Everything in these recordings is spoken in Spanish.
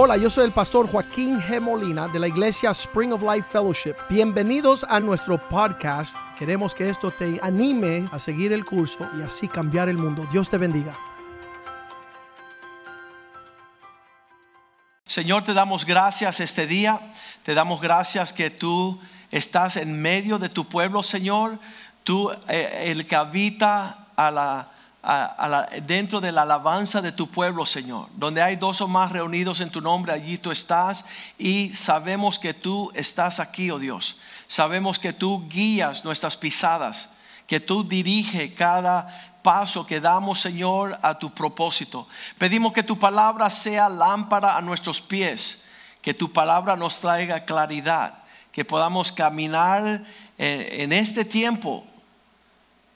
Hola, yo soy el pastor Joaquín G. Molina de la iglesia Spring of Life Fellowship. Bienvenidos a nuestro podcast. Queremos que esto te anime a seguir el curso y así cambiar el mundo. Dios te bendiga. Señor, te damos gracias este día. Te damos gracias que tú estás en medio de tu pueblo, Señor. Tú, eh, el que habita a la dentro de la alabanza de tu pueblo, Señor. Donde hay dos o más reunidos en tu nombre, allí tú estás. Y sabemos que tú estás aquí, oh Dios. Sabemos que tú guías nuestras pisadas, que tú diriges cada paso que damos, Señor, a tu propósito. Pedimos que tu palabra sea lámpara a nuestros pies, que tu palabra nos traiga claridad, que podamos caminar en este tiempo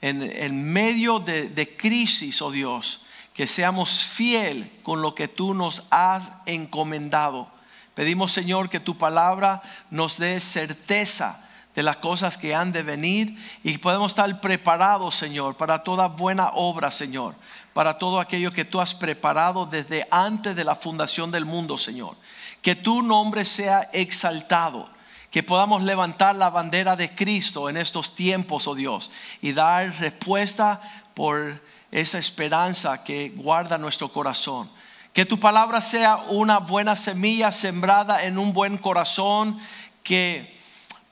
en, medio de, crisis, oh Dios, que seamos fiel con lo que tú nos has encomendado. Pedimos, Señor, que tu palabra nos dé certeza de las cosas que han de venir y podemos estar preparados, Señor, para toda buena obra, Señor, para todo aquello que tú has preparado desde antes de la fundación del mundo, Señor. Que tu nombre sea exaltado que podamos levantar la bandera de Cristo en estos tiempos, oh Dios, y dar respuesta por esa esperanza que guarda nuestro corazón. Que tu palabra sea una buena semilla sembrada en un buen corazón, que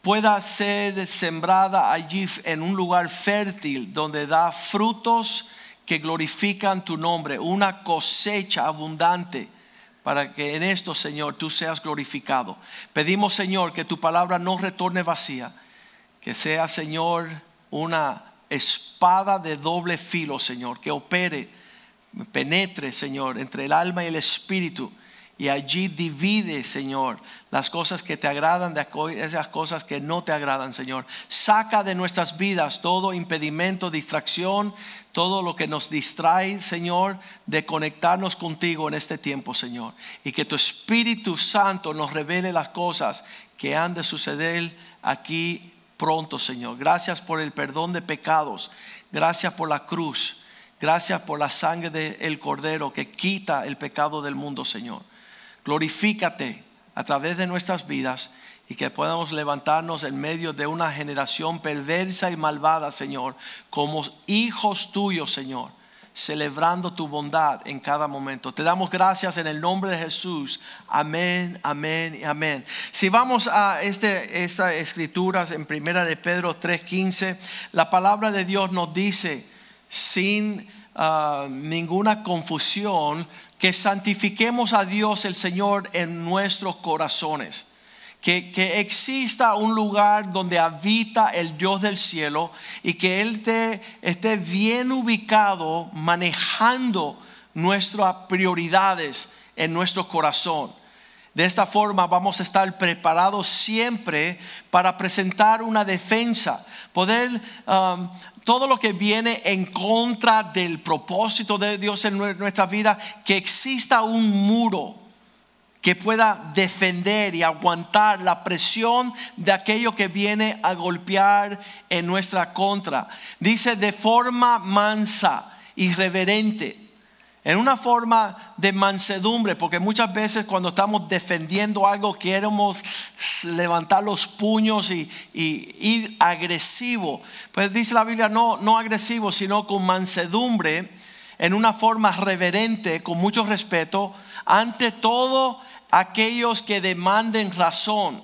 pueda ser sembrada allí en un lugar fértil donde da frutos que glorifican tu nombre, una cosecha abundante para que en esto, Señor, tú seas glorificado. Pedimos, Señor, que tu palabra no retorne vacía, que sea, Señor, una espada de doble filo, Señor, que opere, penetre, Señor, entre el alma y el espíritu y allí divide, Señor, las cosas que te agradan de esas cosas que no te agradan, Señor. Saca de nuestras vidas todo impedimento, distracción, todo lo que nos distrae, Señor, de conectarnos contigo en este tiempo, Señor. Y que tu Espíritu Santo nos revele las cosas que han de suceder aquí pronto, Señor. Gracias por el perdón de pecados. Gracias por la cruz. Gracias por la sangre del Cordero que quita el pecado del mundo, Señor. Glorifícate a través de nuestras vidas y que podamos levantarnos en medio de una generación perversa y malvada, Señor, como hijos tuyos, Señor, celebrando tu bondad en cada momento. Te damos gracias en el nombre de Jesús. Amén, amén y amén. Si vamos a este, estas escrituras en primera de Pedro 3:15, la palabra de Dios nos dice sin ah, ninguna confusión que santifiquemos a Dios el Señor en nuestros corazones. Que, que, exista un lugar donde habita el Dios del cielo y que Él te, esté bien ubicado manejando nuestras prioridades en nuestro corazón. De esta forma vamos a estar preparados siempre para presentar una defensa, poder um, todo lo que viene en contra del propósito de Dios en nuestra vida, que exista un muro que pueda defender y aguantar la presión de aquello que viene a golpear en nuestra contra. Dice de forma mansa y reverente en una forma de mansedumbre, porque muchas veces cuando estamos defendiendo algo queremos levantar los puños y, ir agresivo. Pues dice la Biblia, no, no agresivo, sino con mansedumbre, en una forma reverente, con mucho respeto, ante todo aquellos que demanden razón.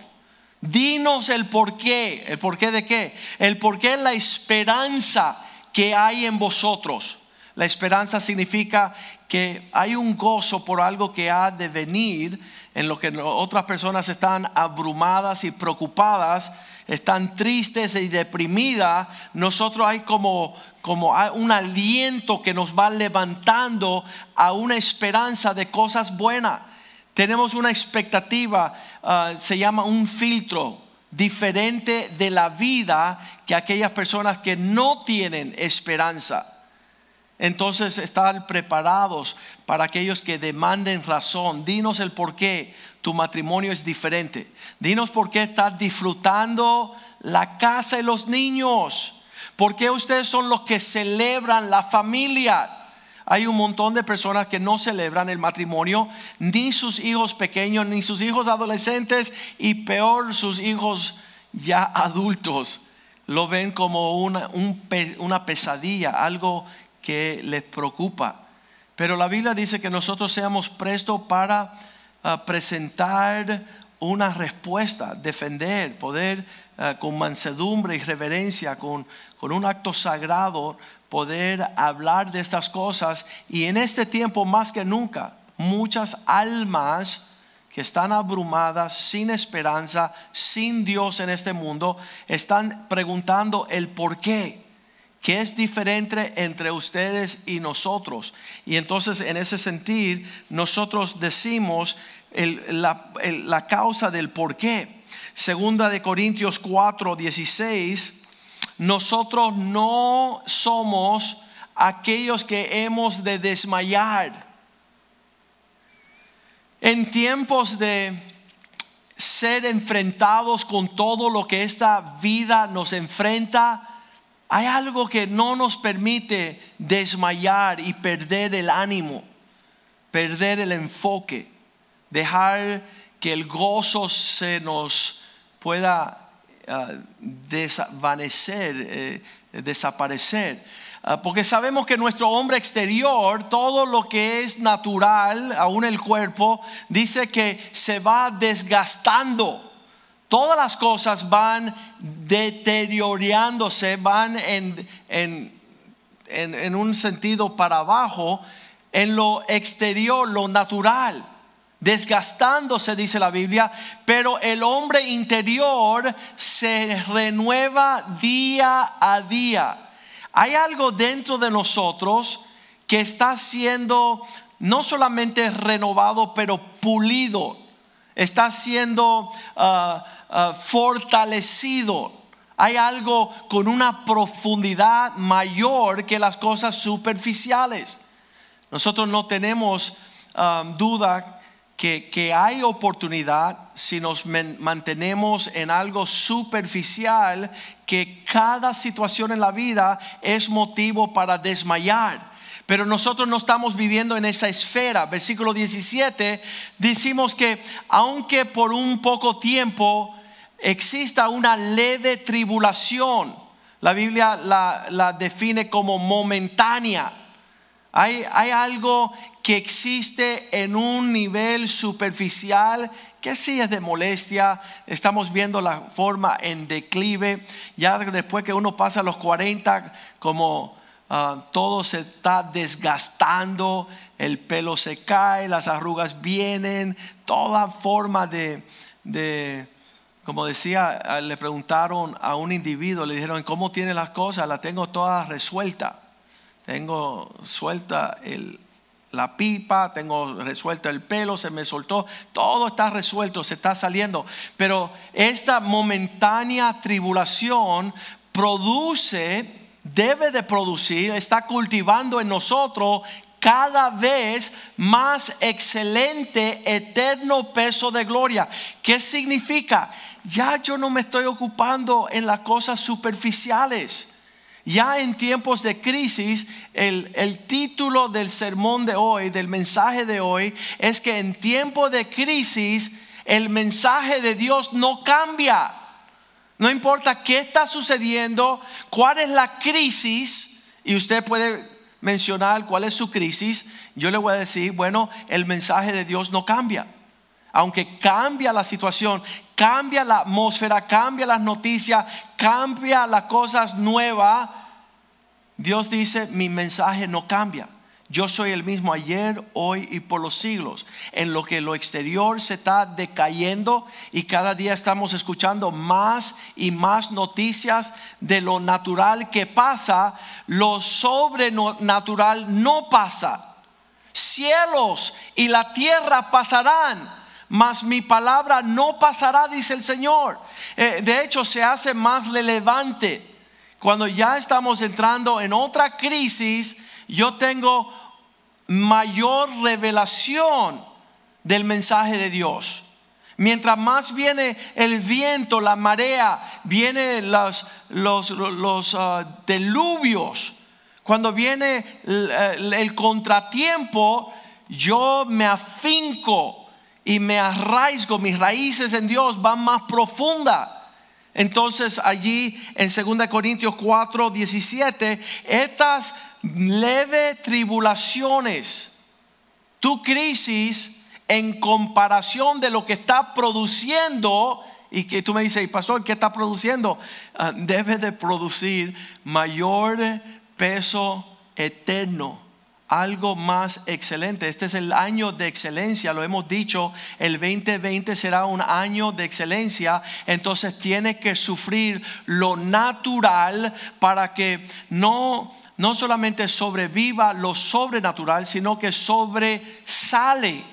Dinos el porqué, el porqué de qué, el porqué la esperanza que hay en vosotros. La esperanza significa que hay un gozo por algo que ha de venir, en lo que otras personas están abrumadas y preocupadas, están tristes y deprimidas. Nosotros hay como, como un aliento que nos va levantando a una esperanza de cosas buenas. Tenemos una expectativa, ah, se llama un filtro diferente de la vida que aquellas personas que no tienen esperanza. Entonces estar preparados para aquellos que demanden razón. Dinos el por qué tu matrimonio es diferente. Dinos por qué estás disfrutando la casa y los niños. ¿Por qué ustedes son los que celebran la familia? Hay un montón de personas que no celebran el matrimonio, ni sus hijos pequeños, ni sus hijos adolescentes, y peor sus hijos ya adultos. Lo ven como una, una pesadilla, algo que les preocupa. Pero la Biblia dice que nosotros seamos prestos para ah, presentar una respuesta, defender, poder ah, con mansedumbre y reverencia, con, con un acto sagrado, poder hablar de estas cosas. Y en este tiempo más que nunca, muchas almas que están abrumadas, sin esperanza, sin Dios en este mundo, están preguntando el por qué. ¿Qué es diferente entre ustedes y nosotros? Y entonces en ese sentido nosotros decimos la, la, causa del por qué. Segunda de Corintios 4, 16 nosotros no somos aquellos que hemos de desmayar. En tiempos de ser enfrentados con todo lo que esta vida nos enfrenta, hay algo que no nos permite desmayar y perder el ánimo, perder el enfoque, dejar que el gozo se nos pueda Ah, desvanecer, eh, desaparecer. Ah, porque sabemos que nuestro hombre exterior, todo lo que es natural, aún el cuerpo, dice que se va desgastando. Todas las cosas van deteriorándose, van en, en, en un sentido para abajo, en lo exterior, lo natural desgastándose, dice la Biblia, pero el hombre interior se renueva día a día. Hay algo dentro de nosotros que está siendo no solamente renovado, pero pulido, está siendo ah, ah, fortalecido. Hay algo con una profundidad mayor que las cosas superficiales. Nosotros no tenemos ah, duda que, hay oportunidad si nos mantenemos en algo superficial, que cada situación en la vida es motivo para desmayar. Pero nosotros no estamos viviendo en esa esfera. Versículo 17, decimos que aunque por un poco tiempo exista una leve tribulación, la Biblia la, la define como momentánea hay, algo que existe en un nivel superficial que sí es de molestia. Estamos viendo la forma en declive. Ya después que uno pasa los 40, como ah, todo se está desgastando, el pelo se cae, las arrugas vienen, toda forma de, de como decía, ah, le preguntaron a un individuo, le dijeron, ¿cómo tiene las cosas? La tengo toda resuelta tengo suelta la pipa, tengo resuelto el pelo, se me soltó, todo está resuelto, se está saliendo. Pero esta momentánea tribulación produce, debe de producir, está cultivando en nosotros cada vez más excelente, eterno peso de gloria. ¿Qué significa? Ya yo no me estoy ocupando en las cosas superficiales ya en tiempos de crisis, el, el, título del sermón de hoy, del mensaje de hoy, es que en tiempos de crisis el mensaje de Dios no cambia. No importa qué está sucediendo, cuál es la crisis, y usted puede mencionar cuál es su crisis, yo le voy a decir, bueno, el mensaje de Dios no cambia. Aunque cambia la situación, cambia la atmósfera, cambia las noticias, cambia las cosas nuevas, Dios dice, mi mensaje no cambia. Yo soy el mismo ayer, hoy y por los siglos. En lo que lo exterior se está decayendo y cada día estamos escuchando más y más noticias de lo natural que pasa, lo sobrenatural no pasa. Cielos y la tierra pasarán, mas mi palabra no pasará, dice el Señor. Eh, de hecho, se hace más relevante. Cuando ya estamos entrando en otra crisis, yo tengo mayor revelación del mensaje de Dios. Mientras más viene el viento, la marea, vienen los, los, los uh, deluvios, Cuando viene el contratiempo, yo me afinco y me arraigo, mis raíces en Dios van más profunda. Entonces allí en 2 Corintios 4, 17, estas leves tribulaciones, tu crisis en comparación de lo que está produciendo y que tú me dices, "Y, pastor, ¿qué está produciendo? Ah, debe de producir mayor peso eterno, algo más excelente. Este es el año de excelencia, lo hemos dicho, el 2020 será un año de excelencia, entonces tiene que sufrir lo natural para que no no solamente sobreviva lo sobrenatural, sino que sobresale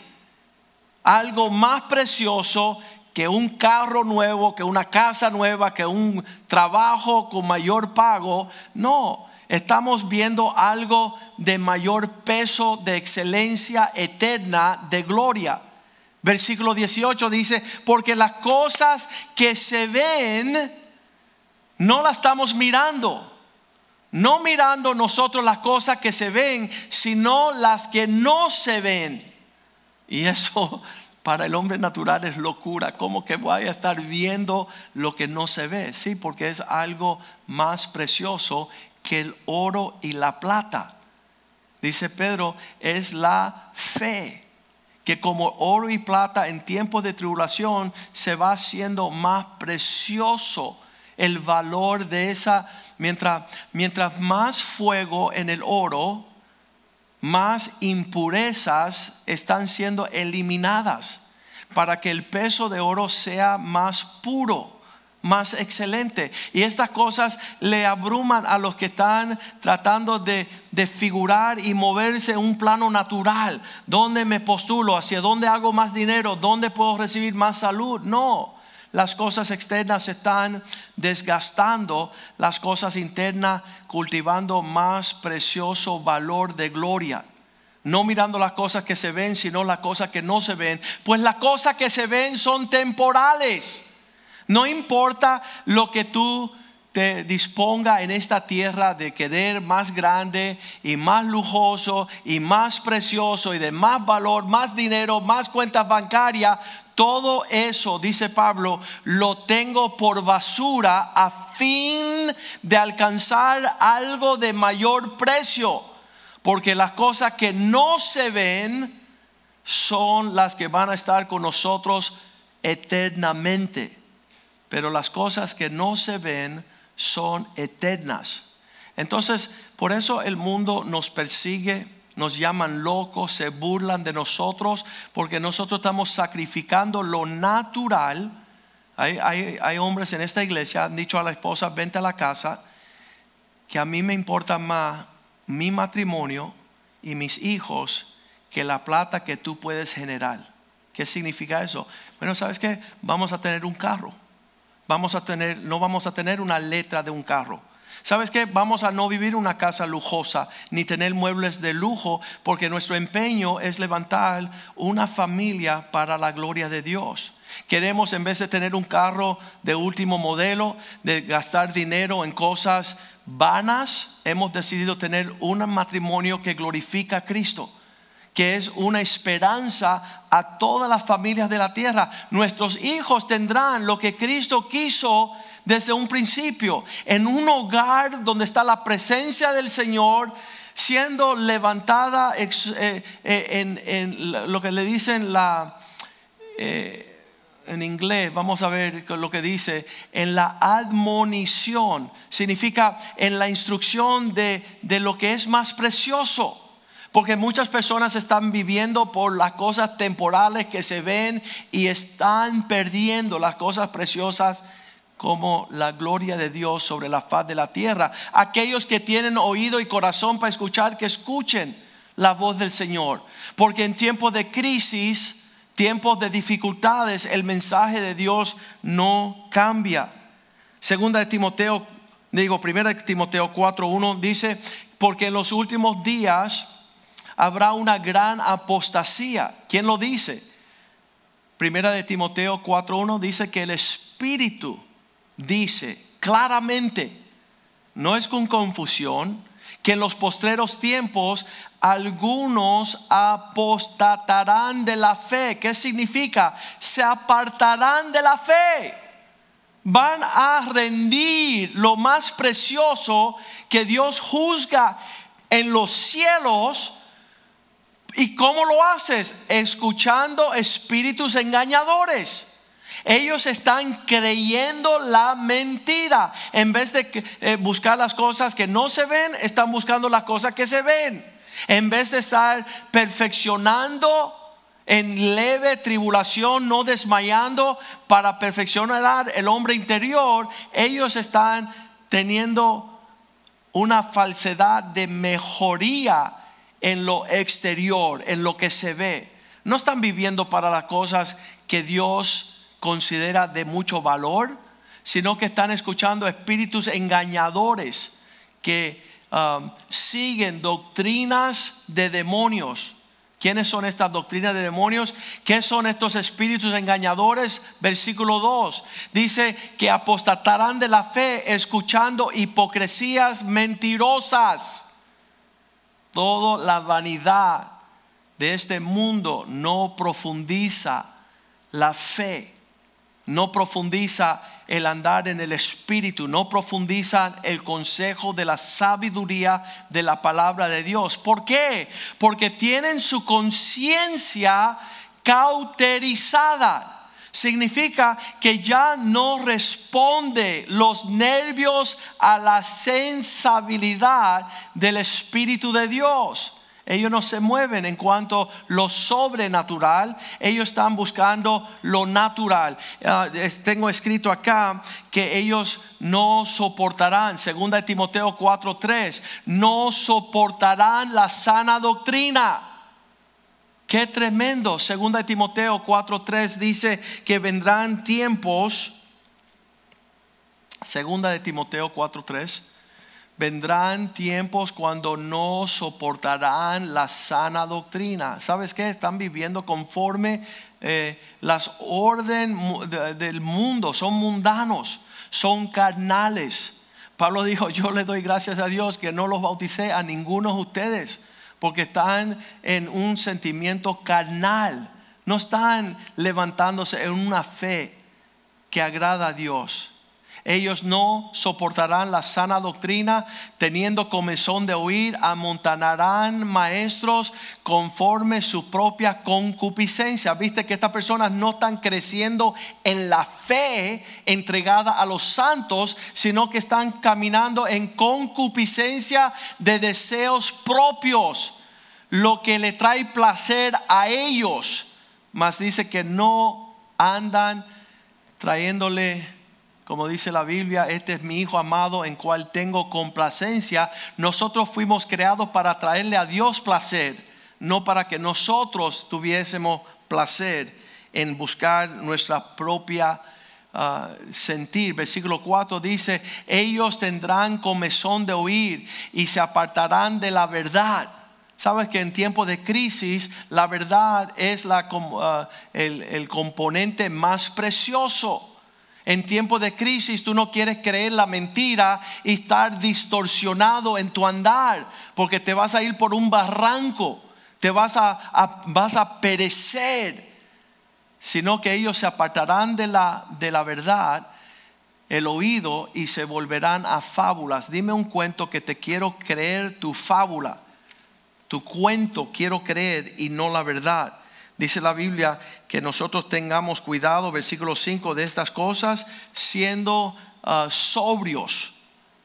algo más precioso que un carro nuevo, que una casa nueva, que un trabajo con mayor pago. No, estamos viendo algo de mayor peso, de excelencia eterna, de gloria. Versículo 18 dice, porque las cosas que se ven, no las estamos mirando. No mirando nosotros las cosas que se ven, sino las que no se ven. Y eso para el hombre natural es locura. ¿Cómo que voy a estar viendo lo que no se ve? Sí, porque es algo más precioso que el oro y la plata. Dice Pedro, es la fe. Que como oro y plata en tiempos de tribulación se va haciendo más precioso el valor de esa. Mientras, mientras más fuego en el oro, más impurezas están siendo eliminadas para que el peso de oro sea más puro, más excelente. Y estas cosas le abruman a los que están tratando de, de figurar y moverse en un plano natural. ¿Dónde me postulo? ¿Hacia dónde hago más dinero? ¿Dónde puedo recibir más salud? No. Las cosas externas se están desgastando, las cosas internas cultivando más precioso valor de gloria. No mirando las cosas que se ven, sino las cosas que no se ven. Pues las cosas que se ven son temporales. No importa lo que tú te disponga en esta tierra de querer más grande y más lujoso y más precioso y de más valor, más dinero, más cuentas bancarias, todo eso, dice Pablo, lo tengo por basura a fin de alcanzar algo de mayor precio. Porque las cosas que no se ven son las que van a estar con nosotros eternamente. Pero las cosas que no se ven son eternas. Entonces, por eso el mundo nos persigue, nos llaman locos, se burlan de nosotros, porque nosotros estamos sacrificando lo natural. Hay, hay, hay hombres en esta iglesia, han dicho a la esposa, vente a la casa, que a mí me importa más mi matrimonio y mis hijos que la plata que tú puedes generar. ¿Qué significa eso? Bueno, ¿sabes qué? Vamos a tener un carro. Vamos a tener, no vamos a tener una letra de un carro. ¿Sabes qué? Vamos a no vivir una casa lujosa ni tener muebles de lujo porque nuestro empeño es levantar una familia para la gloria de Dios. Queremos en vez de tener un carro de último modelo, de gastar dinero en cosas vanas, hemos decidido tener un matrimonio que glorifica a Cristo que es una esperanza a todas las familias de la tierra. Nuestros hijos tendrán lo que Cristo quiso desde un principio, en un hogar donde está la presencia del Señor siendo levantada eh, eh, en, lo que le dicen. Eh, en inglés, vamos a ver lo que dice, en la admonición, significa en la instrucción de, de lo que es más precioso. Porque muchas personas están viviendo por las cosas temporales que se ven y están perdiendo las cosas preciosas como la gloria de Dios sobre la faz de la tierra. Aquellos que tienen oído y corazón para escuchar, que escuchen la voz del Señor. Porque en tiempos de crisis, tiempos de dificultades, el mensaje de Dios no cambia. Segunda de Timoteo, digo, primera de Timoteo 4.1 dice, porque en los últimos días habrá una gran apostasía. ¿Quién lo dice? Primera de Timoteo 4.1 dice que el Espíritu dice claramente, no es con confusión, que en los postreros tiempos algunos apostatarán de la fe. ¿Qué significa? Se apartarán de la fe. Van a rendir lo más precioso que Dios juzga en los cielos. ¿Y cómo lo haces? Escuchando espíritus engañadores. Ellos están creyendo la mentira. En vez de eh, buscar las cosas que no se ven, están buscando las cosas que se ven. En vez de estar perfeccionando en leve tribulación, no desmayando para perfeccionar el hombre interior, ellos están teniendo una falsedad de mejoría en lo exterior, en lo que se ve. No están viviendo para las cosas que Dios considera de mucho valor, sino que están escuchando espíritus engañadores que um, siguen doctrinas de demonios. ¿Quiénes son estas doctrinas de demonios? ¿Qué son estos espíritus engañadores? Versículo 2 dice que apostatarán de la fe escuchando hipocresías mentirosas. Toda la vanidad de este mundo no profundiza la fe no profundiza el andar en el espíritu, no profundiza el consejo de la sabiduría de la palabra de Dios. ¿Por qué? Porque tienen su conciencia cauterizada. Significa que ya no responde los nervios a la sensibilidad del Espíritu de Dios. Ellos no se mueven en cuanto a lo sobrenatural, ellos están buscando lo natural. Ah, tengo escrito acá que ellos no soportarán, segunda de Timoteo 4:3, no soportarán la sana doctrina. Qué tremendo. Segunda de Timoteo 4:3 dice que vendrán tiempos Segunda de Timoteo 4:3 Vendrán tiempos cuando no soportarán la sana doctrina. ¿Sabes qué? Están viviendo conforme eh, las orden del mundo. Son mundanos, son carnales. Pablo dijo, yo le doy gracias a Dios que no los bauticé a ninguno de ustedes, porque están en un sentimiento carnal. No están levantándose en una fe que agrada a Dios. Ellos no soportarán la sana doctrina, teniendo comezón de oír, amontanarán maestros conforme su propia concupiscencia. Viste que estas personas no están creciendo en la fe entregada a los santos, sino que están caminando en concupiscencia de deseos propios, lo que le trae placer a ellos. Mas dice que no andan trayéndole como dice la Biblia, este es mi Hijo amado en cual tengo complacencia. Nosotros fuimos creados para traerle a Dios placer, no para que nosotros tuviésemos placer en buscar nuestra propia ah, sentir. Versículo 4 dice, ellos tendrán comezón de oír y se apartarán de la verdad. Sabes que en tiempos de crisis la verdad es ah, el componente más precioso. En tiempos de crisis tú no quieres creer la mentira y estar distorsionado en tu andar, porque te vas a ir por un barranco, te vas a, vas a perecer, sino que ellos se apartarán de la, de la verdad, el oído, y se volverán a fábulas. Dime un cuento que te quiero creer tu fábula, tu cuento quiero creer y no la verdad. Dice la Biblia que nosotros tengamos cuidado, versículo 5, de estas cosas, siendo ah, sobrios.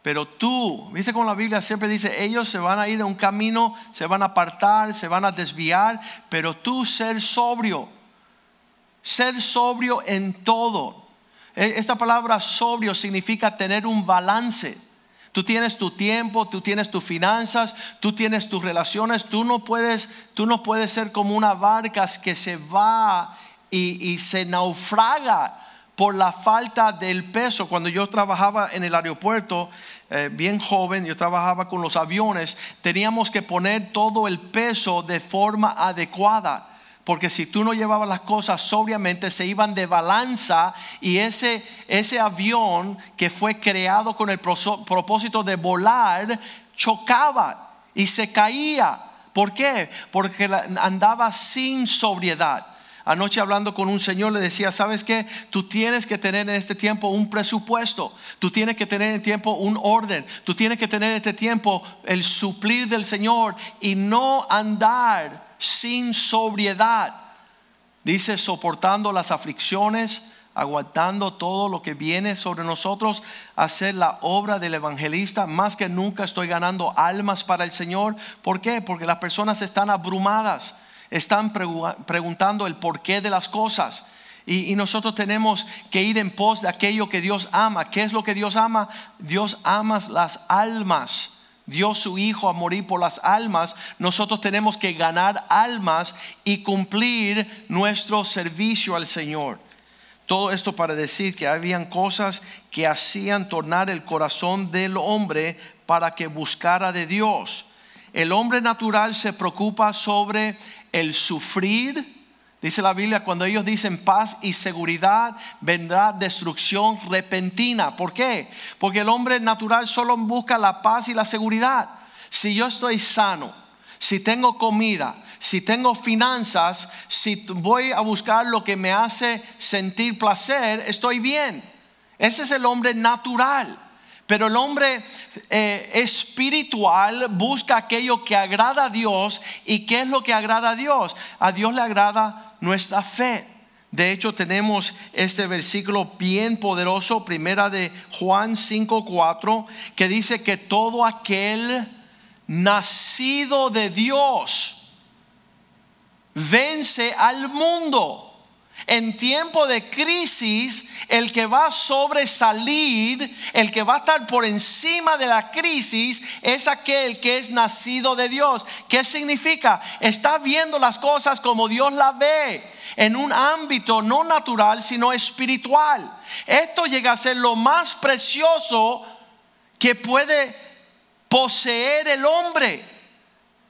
Pero tú, viste como la Biblia siempre dice, ellos se van a ir a un camino, se van a apartar, se van a desviar, pero tú ser sobrio, ser sobrio en todo. E, esta palabra sobrio significa tener un balance Tú tienes tu tiempo, tú tienes tus finanzas, tú tienes tus relaciones. Tú no puedes, tú no puedes ser como una barca que se va y, se naufraga por la falta del peso. Cuando yo trabajaba en el aeropuerto, eh, bien joven, yo trabajaba con los aviones, teníamos que poner todo el peso de forma adecuada porque si tú no llevabas las cosas sobriamente se iban de balanza y ese, ese avión que fue creado con el propósito de volar chocaba y se caía. ¿Por qué? Porque andaba sin sobriedad. Anoche hablando con un señor le decía, ¿sabes qué? Tú tienes que tener en este tiempo un presupuesto, tú tienes que tener en este tiempo un orden, tú tienes que tener en este tiempo el suplir del Señor y no andar sin sobriedad. Dice, soportando las aflicciones, aguantando todo lo que viene sobre nosotros, hacer la obra del evangelista. Más que nunca estoy ganando almas para el Señor. ¿Por qué? Porque las personas están abrumadas, están preguntando el porqué de las cosas. Y, y, nosotros tenemos que ir en pos de aquello que Dios ama. ¿Qué es lo que Dios ama? Dios ama las almas. Dio su Hijo a morir por las almas. Nosotros tenemos que ganar almas y cumplir nuestro servicio al Señor. Todo esto para decir que habían cosas que hacían tornar el corazón del hombre para que buscara de Dios. El hombre natural se preocupa sobre el sufrir. Dice la Biblia, cuando ellos dicen paz y seguridad, vendrá destrucción repentina. ¿Por qué? Porque el hombre natural solo busca la paz y la seguridad. Si yo estoy sano, si tengo comida, si tengo finanzas, si voy a buscar lo que me hace sentir placer, estoy bien. Ese es el hombre natural. Pero el hombre eh, espiritual busca aquello que agrada a Dios. ¿Y qué es lo que agrada a Dios? A Dios le agrada nuestra fe. De hecho, tenemos este versículo bien poderoso, primera de Juan 5:4, que dice que todo aquel nacido de Dios, vence al mundo. En tiempo de crisis, el que va a sobresalir, el que va a estar por encima de la crisis, es aquel que es nacido de Dios. ¿Qué significa? Está viendo las cosas como Dios las ve, en un ámbito no natural, sino espiritual. Esto llega a ser lo más precioso que puede poseer el hombre.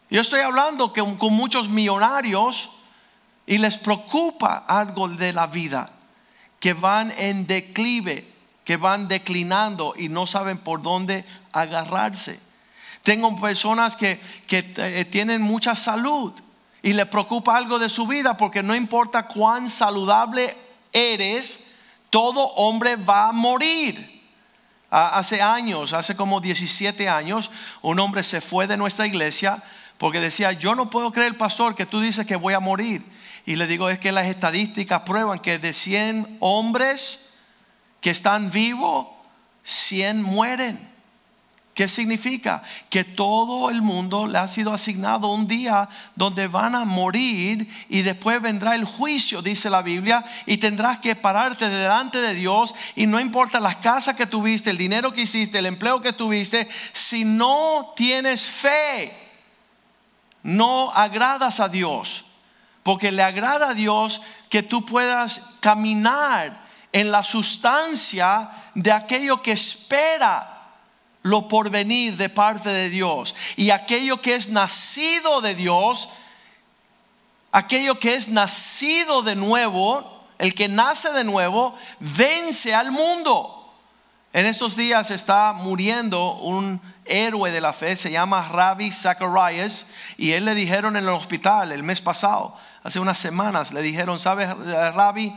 Yo estoy hablando que con muchos millonarios y les preocupa algo de la vida, que van en declive, que van declinando y no saben por dónde agarrarse. Tengo personas que, que eh, tienen mucha salud y les preocupa algo de su vida porque no importa cuán saludable eres, todo hombre va a morir. Hace años, hace como 17 años, un hombre se fue de nuestra iglesia porque decía, yo no puedo creer, pastor, que tú dices que voy a morir. Y le digo, es que las estadísticas prueban que de 100 hombres que están vivos, 100 mueren. ¿Qué significa? Que todo el mundo le ha sido asignado un día donde van a morir y después vendrá el juicio, dice la Biblia, y tendrás que pararte delante de Dios y no importa las casas que tuviste, el dinero que hiciste, el empleo que tuviste, si no tienes fe no agradas a Dios, porque le agrada a Dios que tú puedas caminar en la sustancia de aquello que espera lo porvenir de parte de Dios y aquello que es nacido de Dios, aquello que es nacido de nuevo, el que nace de nuevo, vence al mundo. En estos días está muriendo un héroe de la fe, se llama Rabbi Zacharias, y él le dijeron en el hospital el mes pasado, hace unas semanas, le dijeron, ¿sabes, Rabbi?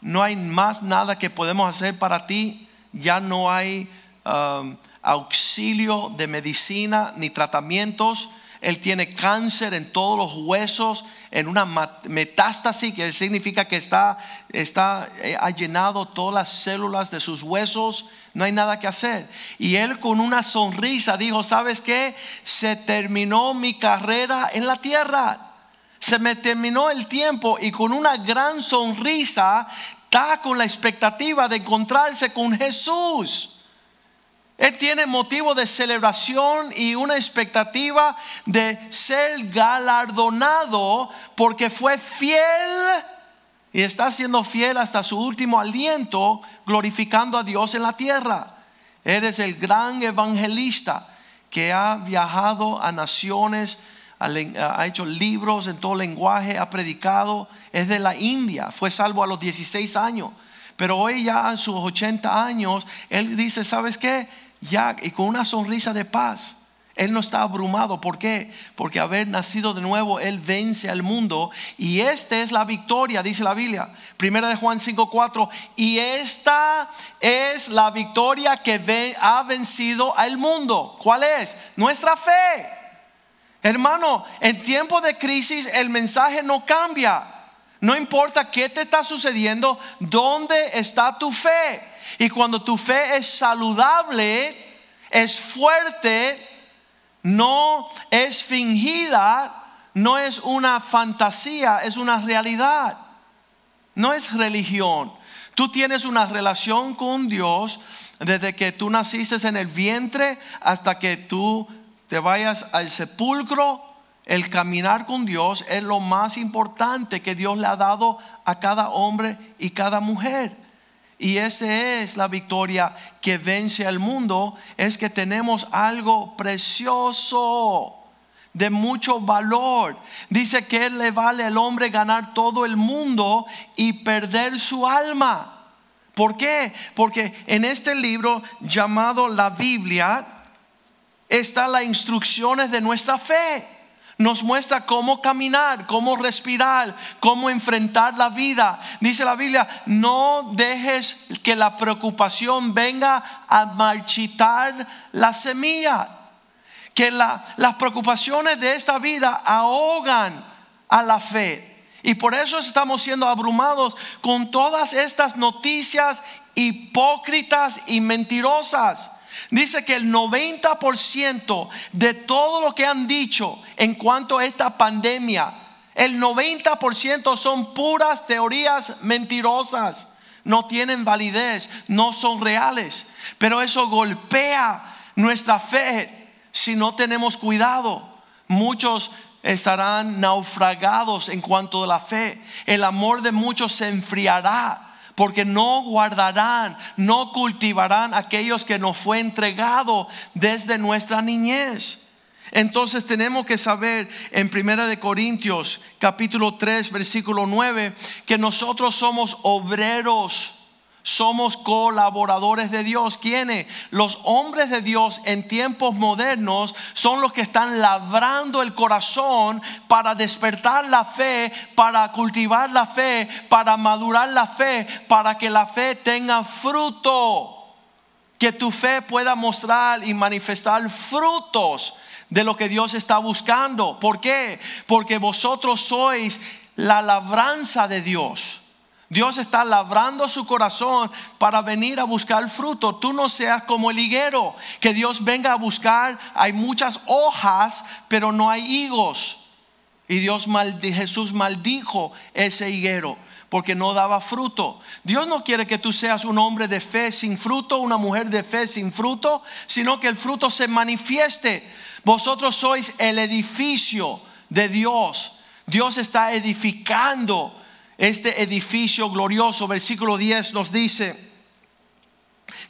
No hay más nada que podemos hacer para ti, ya no hay auxilio de medicina ni tratamientos él tiene cáncer en todos los huesos, en una metástasis, que significa que está, está, eh, ha llenado todas las células de sus huesos, no hay nada que hacer. Y él con una sonrisa dijo, ¿sabes qué? Se terminó mi carrera en la tierra. Se me terminó el tiempo y con una gran sonrisa está con la expectativa de encontrarse con Jesús. Él tiene motivo de celebración y una expectativa de ser galardonado porque fue fiel y está siendo fiel hasta su último aliento, glorificando a Dios en la tierra. Eres el gran evangelista que ha viajado a naciones, ha hecho libros en todo lenguaje, ha predicado, es de la India, fue salvo a los 16 años. Pero hoy ya a sus 80 años, él dice, ¿sabes qué? ya y con una sonrisa de paz. Él no está abrumado. ¿Por qué? Porque haber nacido de nuevo, Él vence al mundo. Y esta es la victoria, dice la Biblia. Primera de Juan 5:4. Y esta es la victoria que ha vencido al mundo. ¿Cuál es? Nuestra fe. Hermano, en tiempo de crisis el mensaje no cambia. No importa qué te está sucediendo, dónde está tu fe. Y cuando tu fe es saludable, es fuerte, no es fingida, no es una fantasía, es una realidad. No es religión. Tú tienes una relación con Dios desde que tú naciste en el vientre hasta que tú te vayas al sepulcro. El caminar con Dios es lo más importante que Dios le ha dado a cada hombre y cada mujer. Y esa es la victoria que vence al mundo, es que tenemos algo precioso, de mucho valor. Dice que le vale al hombre ganar todo el mundo y perder su alma. ¿Por qué? Porque en este libro llamado la Biblia están las instrucciones de nuestra fe nos muestra cómo caminar, cómo respirar, cómo enfrentar la vida. Dice la Biblia, no dejes que la preocupación venga a marchitar la semilla. Que las preocupaciones de esta vida ahogan a la fe. Y por eso estamos siendo abrumados con todas estas noticias hipócritas y mentirosas. Dice que el 90% de todo lo que han dicho en cuanto a esta pandemia, el 90% son puras teorías mentirosas. No tienen validez, no son reales. Pero eso golpea nuestra fe si no tenemos cuidado. Muchos estarán naufragados en cuanto a la fe. El amor de muchos se enfriará porque no guardarán, no cultivarán aquellos que nos fue entregado desde nuestra niñez. Entonces tenemos que saber en Primera de Corintios capítulo 3 versículo 9 que nosotros somos obreros somos colaboradores de Dios. ¿Quiénes? Los hombres de Dios en tiempos modernos son los que están labrando el corazón para despertar la fe, para cultivar la fe, para madurar la fe, para que la fe tenga fruto. Que tu fe pueda mostrar y manifestar frutos de lo que Dios está buscando. ¿Por qué? Porque vosotros sois la labranza de Dios. Dios está labrando su corazón para venir a buscar fruto. Tú no seas como el higuero, que Dios venga a buscar. Hay muchas hojas, pero no hay higos. Y Dios Jesús maldijo ese higuero porque no daba fruto. Dios no quiere que tú seas un hombre de fe sin fruto, una mujer de fe sin fruto, sino que el fruto se manifieste. Vosotros sois el edificio de Dios. Dios está edificando este edificio glorioso. Versículo 10 nos dice,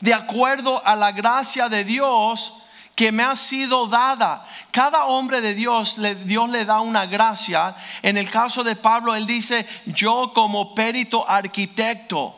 de acuerdo a la gracia de Dios que me ha sido dada. Cada hombre de Dios, Dios le da una gracia. En el caso de Pablo, él dice, yo como perito arquitecto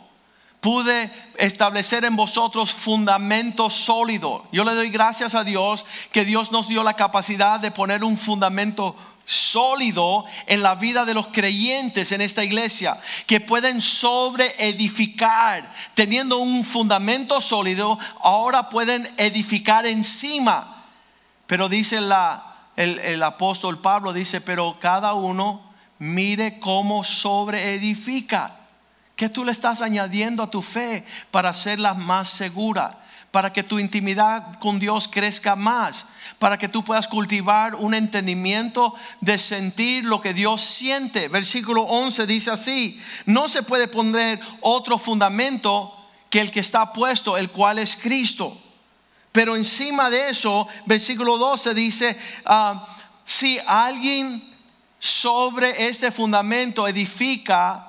pude establecer en vosotros fundamento sólido. Yo le doy gracias a Dios que Dios nos dio la capacidad de poner un fundamento sólido en la vida de los creyentes en esta iglesia, que pueden sobre edificar, teniendo un fundamento sólido, ahora pueden edificar encima. Pero dice la, el, el apóstol Pablo, dice, pero cada uno mire cómo sobre edifica. ¿Qué tú le estás añadiendo a tu fe para hacerla más segura? Para que tu intimidad con Dios crezca más, para que tú puedas cultivar un entendimiento de sentir lo que Dios siente. Versículo 11 dice así, no se puede poner otro fundamento que el que está puesto, el cual es Cristo. Pero encima de eso, versículo 12 dice, ah, si alguien sobre este fundamento edifica,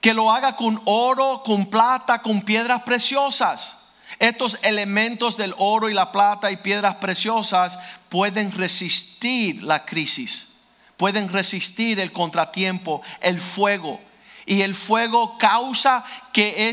que lo haga con oro, con plata, con piedras preciosas estos elementos del oro y la plata y piedras preciosas pueden resistir la crisis, pueden resistir el contratiempo, el fuego. Y el fuego causa que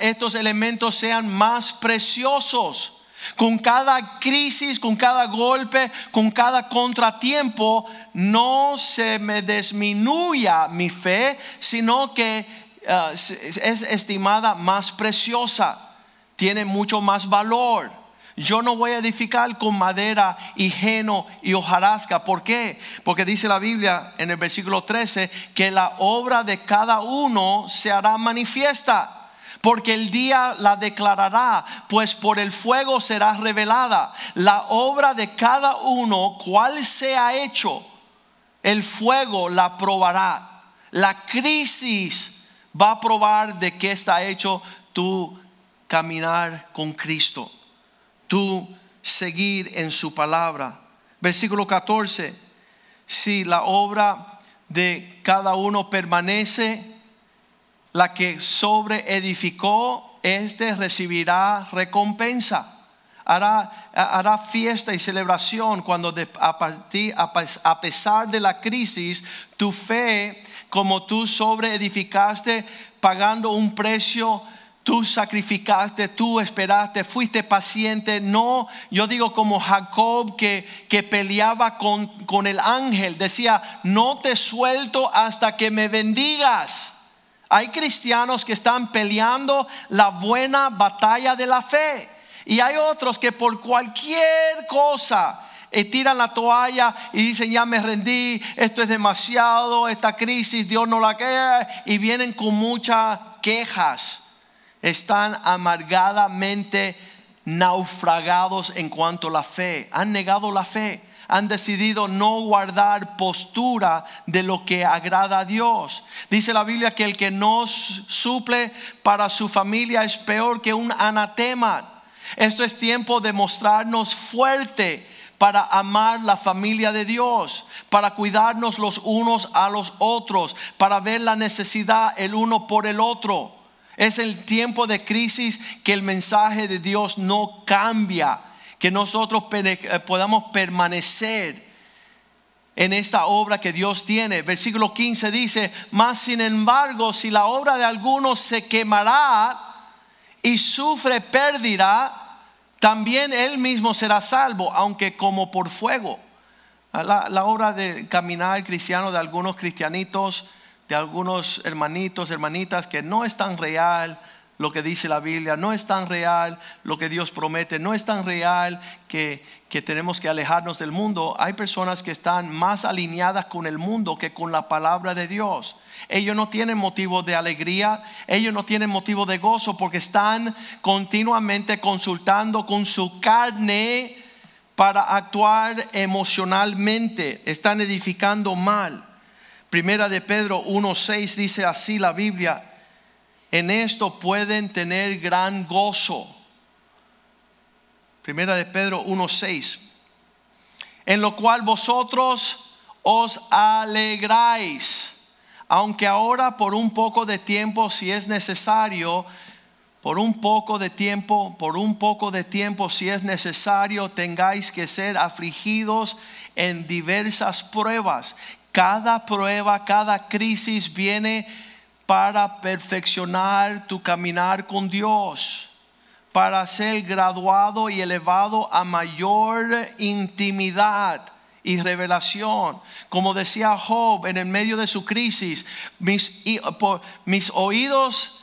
estos elementos sean más preciosos. Con cada crisis, con cada golpe, con cada contratiempo, no se me disminuya mi fe, sino que uh, es estimada más preciosa, tiene mucho más valor. Yo no voy a edificar con madera y heno y hojarasca. ¿Por qué? Porque dice la Biblia en el versículo 13 que la obra de cada uno se hará manifiesta porque el día la declarará, pues por el fuego será revelada la obra de cada uno, cual sea hecho, el fuego la probará. La crisis va a probar de qué está hecho tu caminar con Cristo, tu seguir en su palabra. Versículo 14, si la obra de cada uno permanece, la que sobre edificó, este recibirá recompensa. Hará, hará, fiesta y celebración cuando a, pesar de la crisis, tu fe, como tú sobre edificaste, pagando un precio, tú sacrificaste, tú esperaste, fuiste paciente. No, yo digo como Jacob que, que peleaba con, con el ángel, decía, no te suelto hasta que me bendigas. Hay cristianos que están peleando la buena batalla de la fe. Y hay otros que por cualquier cosa eh, tiran la toalla y dicen, ya me rendí, esto es demasiado, esta crisis, Dios no la quiere. Y vienen con muchas quejas. Están amargadamente naufragados en cuanto a la fe. Han negado la fe han decidido no guardar postura de lo que agrada a Dios. Dice la Biblia que el que no suple para su familia es peor que un anatema. Esto es tiempo de mostrarnos fuerte para amar la familia de Dios, para cuidarnos los unos a los otros, para ver la necesidad el uno por el otro. Es el tiempo de crisis que el mensaje de Dios no cambia que nosotros eh, podamos permanecer en esta obra que Dios tiene. Versículo 15 dice, mas sin embargo, si la obra de algunos se quemará y sufre pérdida, también él mismo será salvo, aunque como por fuego. La, la obra de caminar cristiano de algunos cristianitos, de algunos hermanitos, hermanitas, que no es tan real, lo que dice la Biblia, no es tan real lo que Dios promete, no es tan real que, que, tenemos que alejarnos del mundo. Hay personas que están más alineadas con el mundo que con la palabra de Dios. Ellos no tienen motivo de alegría, ellos no tienen motivo de gozo porque están continuamente consultando con su carne para actuar emocionalmente, están edificando mal. Primera de Pedro 1.6 dice así la Biblia en esto pueden tener gran gozo. Primera de Pedro 1:6. En lo cual vosotros os alegráis, aunque ahora por un poco de tiempo, si es necesario, por un poco de tiempo, por un poco de tiempo, si es necesario, tengáis que ser afligidos en diversas pruebas. Cada prueba, cada crisis viene para perfeccionar tu caminar con Dios, para ser graduado y elevado a mayor intimidad y revelación. Como decía Job en el medio de su crisis, mis, mis oídos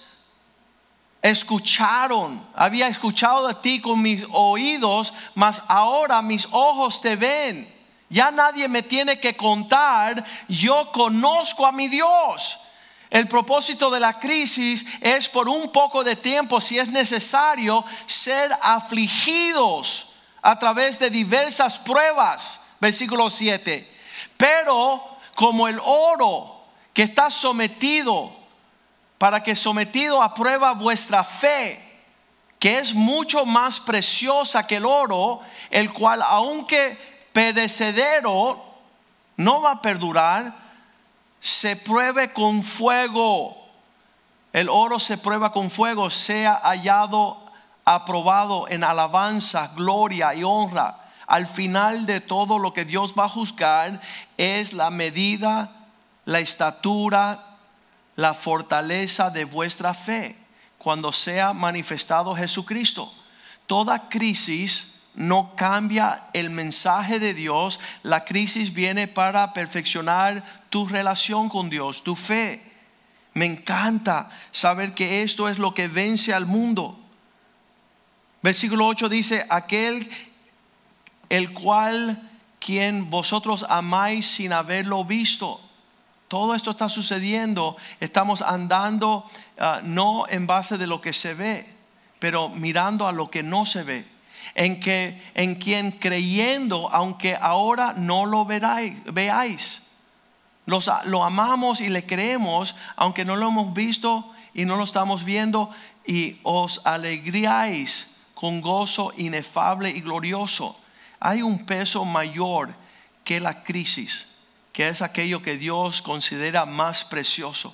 escucharon, había escuchado de ti con mis oídos, mas ahora mis ojos te ven. Ya nadie me tiene que contar, yo conozco a mi Dios. El propósito de la crisis es por un poco de tiempo, si es necesario, ser afligidos a través de diversas pruebas. Versículo 7. Pero como el oro que está sometido, para que sometido a prueba vuestra fe, que es mucho más preciosa que el oro, el cual aunque perecedero, no va a perdurar, se pruebe con fuego. El oro se prueba con fuego, sea hallado, aprobado en alabanza, gloria y honra. Al final de todo lo que Dios va a juzgar es la medida, la estatura, la fortaleza de vuestra fe cuando sea manifestado Jesucristo. toda crisis no cambia el mensaje de Dios. La crisis viene para perfeccionar tu relación con Dios, tu fe. Me encanta saber que esto es lo que vence al mundo. Versículo 8 dice, aquel el cual quien vosotros amáis sin haberlo visto. Todo esto está sucediendo. Estamos andando ah, no en base de lo que se ve, pero mirando a lo que no se ve. En, que, en quien creyendo, aunque ahora no lo veráis, veáis, lo amamos y le creemos, aunque no lo hemos visto y no lo estamos viendo, y os alegráis con gozo inefable y glorioso hay un peso mayor que la crisis, que es aquello que Dios considera más precioso.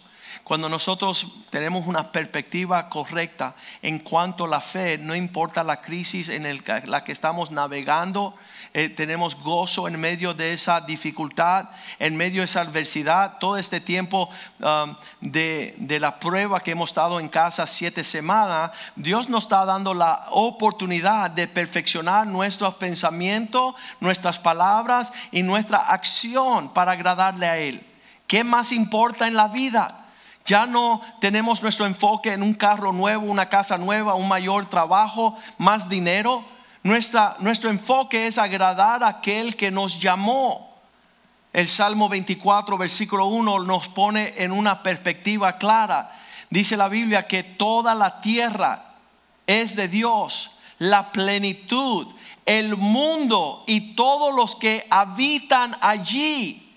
Cuando nosotros tenemos una perspectiva correcta en cuanto a la fe, no importa la crisis en la que estamos navegando, eh, tenemos gozo en medio de esa dificultad, en medio de esa adversidad, todo este tiempo um, de, de la prueba que hemos estado en casa siete semanas, Dios nos está dando la oportunidad de perfeccionar nuestros pensamientos, nuestras palabras y nuestra acción para agradarle a Él. ¿Qué más importa en la vida? Ya no tenemos nuestro enfoque en un carro nuevo, una casa nueva, un mayor trabajo, más dinero. Nuestra, nuestro enfoque es agradar a aquel que nos llamó. El Salmo 24, versículo 1 nos pone en una perspectiva clara. Dice la Biblia que toda la tierra es de Dios, la plenitud, el mundo y todos los que habitan allí.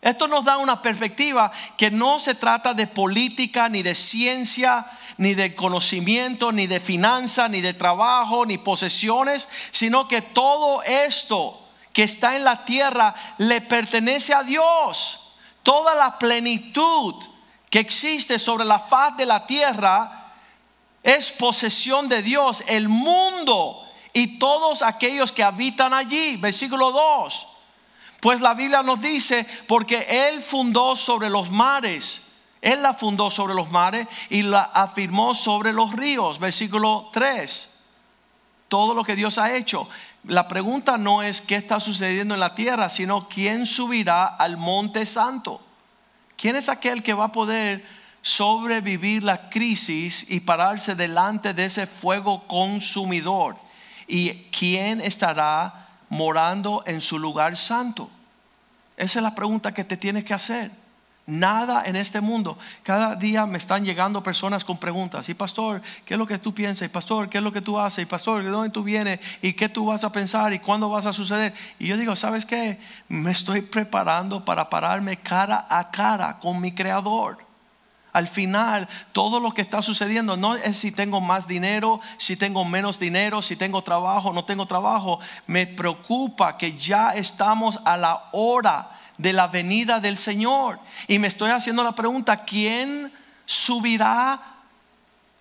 Esto nos da una perspectiva que no se trata de política, ni de ciencia, ni de conocimiento, ni de finanzas, ni de trabajo, ni posesiones, sino que todo esto que está en la tierra le pertenece a Dios. Toda la plenitud que existe sobre la faz de la tierra es posesión de Dios. El mundo y todos aquellos que habitan allí. Versículo 2. Pues la Biblia nos dice, porque Él fundó sobre los mares, Él la fundó sobre los mares y la afirmó sobre los ríos. Versículo 3. Todo lo que Dios ha hecho. La pregunta no es qué está sucediendo en la tierra, sino quién subirá al monte santo. ¿Quién es aquel que va a poder sobrevivir la crisis y pararse delante de ese fuego consumidor? ¿Y quién estará morando en su lugar santo? Esa es la pregunta que te tienes que hacer. Nada en este mundo. Cada día me están llegando personas con preguntas. Y pastor, ¿qué es lo que tú piensas? Y pastor, ¿qué es lo que tú haces? Y pastor, ¿de dónde tú vienes? ¿Y qué tú vas a pensar? ¿Y cuándo vas a suceder? Y yo digo, ¿sabes qué? Me estoy preparando para pararme cara a cara con mi creador. Al final, todo lo que está sucediendo no es si tengo más dinero, si tengo menos dinero, si tengo trabajo, no tengo trabajo. Me preocupa que ya estamos a la hora de la venida del Señor. Y me estoy haciendo la pregunta, ¿quién subirá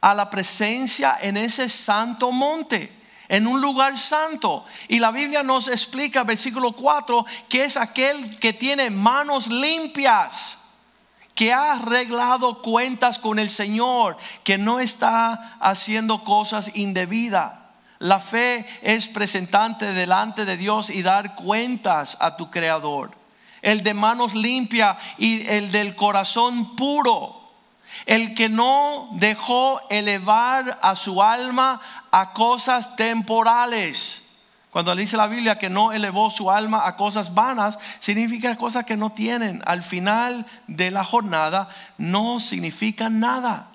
a la presencia en ese santo monte? en un lugar santo. Y la Biblia nos explica, versículo 4, que es aquel que tiene manos limpias que ha arreglado cuentas con el Señor, que no está haciendo cosas indebidas. La fe es presentante delante de Dios y dar cuentas a tu Creador. El de manos limpias y el del corazón puro. El que no dejó elevar a su alma a cosas temporales cuando dice la Biblia que no elevó su alma a cosas vanas, significa cosas que no tienen. Al final de la jornada no significan nada.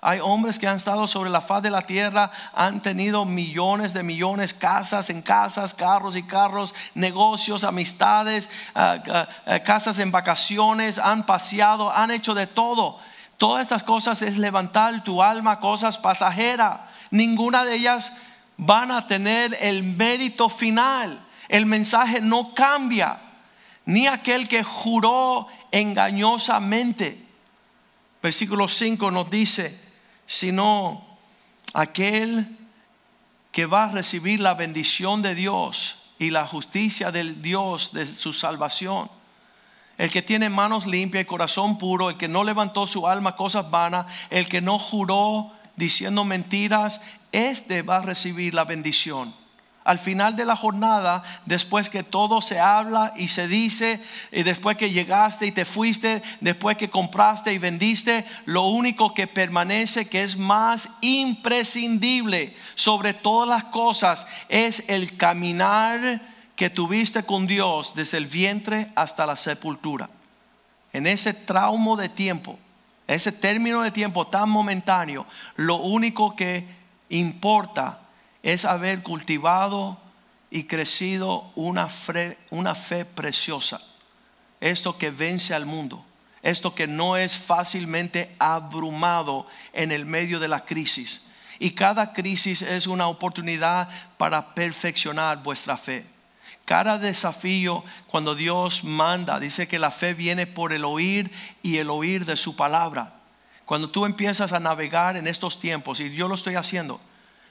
Hay hombres que han estado sobre la faz de la tierra, han tenido millones de millones, casas en casas, carros y carros, negocios, amistades, ah, ah, ah, casas en vacaciones, han paseado, han hecho de todo. Todas estas cosas es levantar tu alma, cosas pasajeras. Ninguna de ellas van a tener el mérito final. El mensaje no cambia, ni aquel que juró engañosamente. Versículo 5 nos dice, sino aquel que va a recibir la bendición de Dios y la justicia del Dios de su salvación. El que tiene manos limpias y corazón puro, el que no levantó su alma cosas vanas, el que no juró diciendo mentiras, este va a recibir la bendición. Al final de la jornada, después que todo se habla y se dice, y después que llegaste y te fuiste, después que compraste y vendiste, lo único que permanece, que es más imprescindible sobre todas las cosas, es el caminar que tuviste con Dios desde el vientre hasta la sepultura. En ese traumo de tiempo, ese término de tiempo tan momentáneo, lo único que importa es haber cultivado y crecido una fe, una fe preciosa. Esto que vence al mundo. Esto que no es fácilmente abrumado en el medio de la crisis. Y cada crisis es una oportunidad para perfeccionar vuestra fe. Cada desafío cuando Dios manda, dice que la fe viene por el oír y el oír de su palabra. Cuando tú empiezas a navegar en estos tiempos, y yo lo estoy haciendo,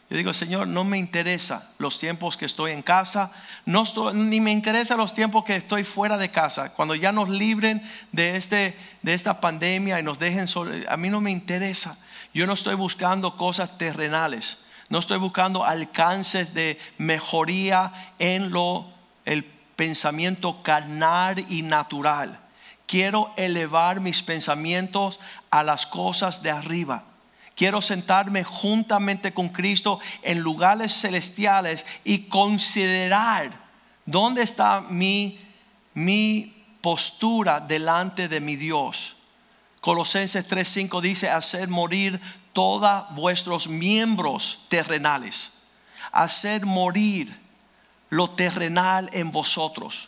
yo digo, Señor, no me interesa los tiempos que estoy en casa, no ni me interesa los tiempos que estoy fuera de casa. Cuando ya nos libren de, este, de esta pandemia y nos dejen a mí no me interesa. Yo no estoy buscando cosas terrenales, no estoy buscando alcances de mejoría en lo, el pensamiento carnal y natural. Quiero elevar mis pensamientos a las cosas de arriba. Quiero sentarme juntamente con Cristo en lugares celestiales y considerar dónde está mi, mi postura delante de mi Dios. Colosenses 3:5 dice, hacer morir todos vuestros miembros terrenales, hacer morir lo terrenal en vosotros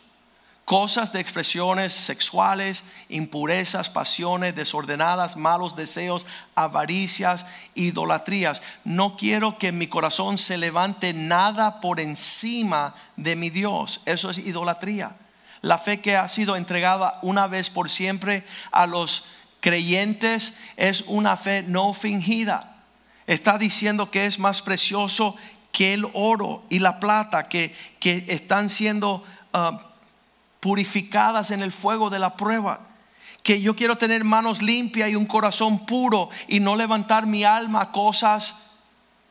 cosas de expresiones sexuales, impurezas, pasiones desordenadas, malos deseos, avaricias, idolatrías. No quiero que mi corazón se levante nada por encima de mi Dios. Eso es idolatría. La fe que ha sido entregada una vez por siempre a los creyentes es una fe no fingida. Está diciendo que es más precioso que el oro y la plata que, que están siendo... Uh, purificadas en el fuego de la prueba. Que yo quiero tener manos limpias y un corazón puro y no levantar mi alma a cosas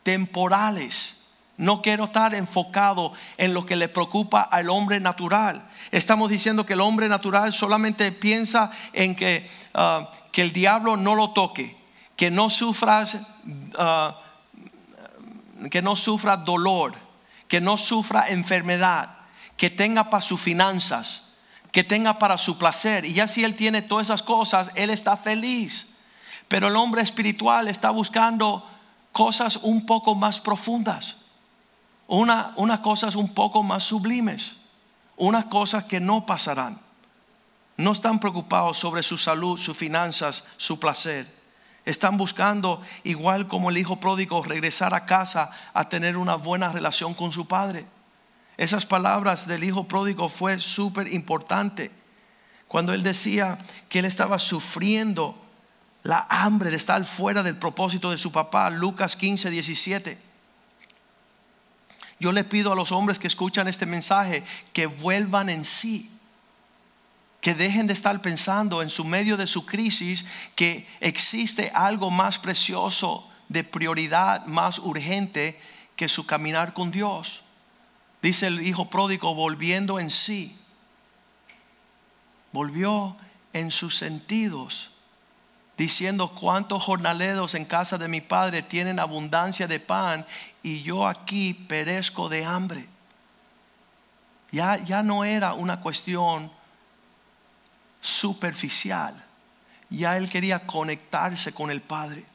temporales. No quiero estar enfocado en lo que le preocupa al hombre natural. Estamos diciendo que el hombre natural solamente piensa en que, ah, que el diablo no lo toque, que no sufras, ah, que no sufra dolor, que no sufra enfermedad que tenga para sus finanzas, que tenga para su placer. Y ya si él tiene todas esas cosas, él está feliz. Pero el hombre espiritual está buscando cosas un poco más profundas, una, unas cosas un poco más sublimes, unas cosas que no pasarán. No están preocupados sobre su salud, sus finanzas, su placer. Están buscando, igual como el hijo pródigo, regresar a casa a tener una buena relación con su padre. Esas palabras del hijo pródigo fue súper importante. Cuando él decía que él estaba sufriendo la hambre de estar fuera del propósito de su papá, Lucas 15, 17. Yo le pido a los hombres que escuchan este mensaje que vuelvan en sí, que dejen de estar pensando en su medio de su crisis que existe algo más precioso, de prioridad más urgente que su caminar con Dios. Dice el hijo pródigo volviendo en sí. Volvió en sus sentidos, diciendo cuántos jornaleros en casa de mi padre tienen abundancia de pan y yo aquí perezco de hambre. Ya, ya no era una cuestión superficial. Ya él quería conectarse con el Padre.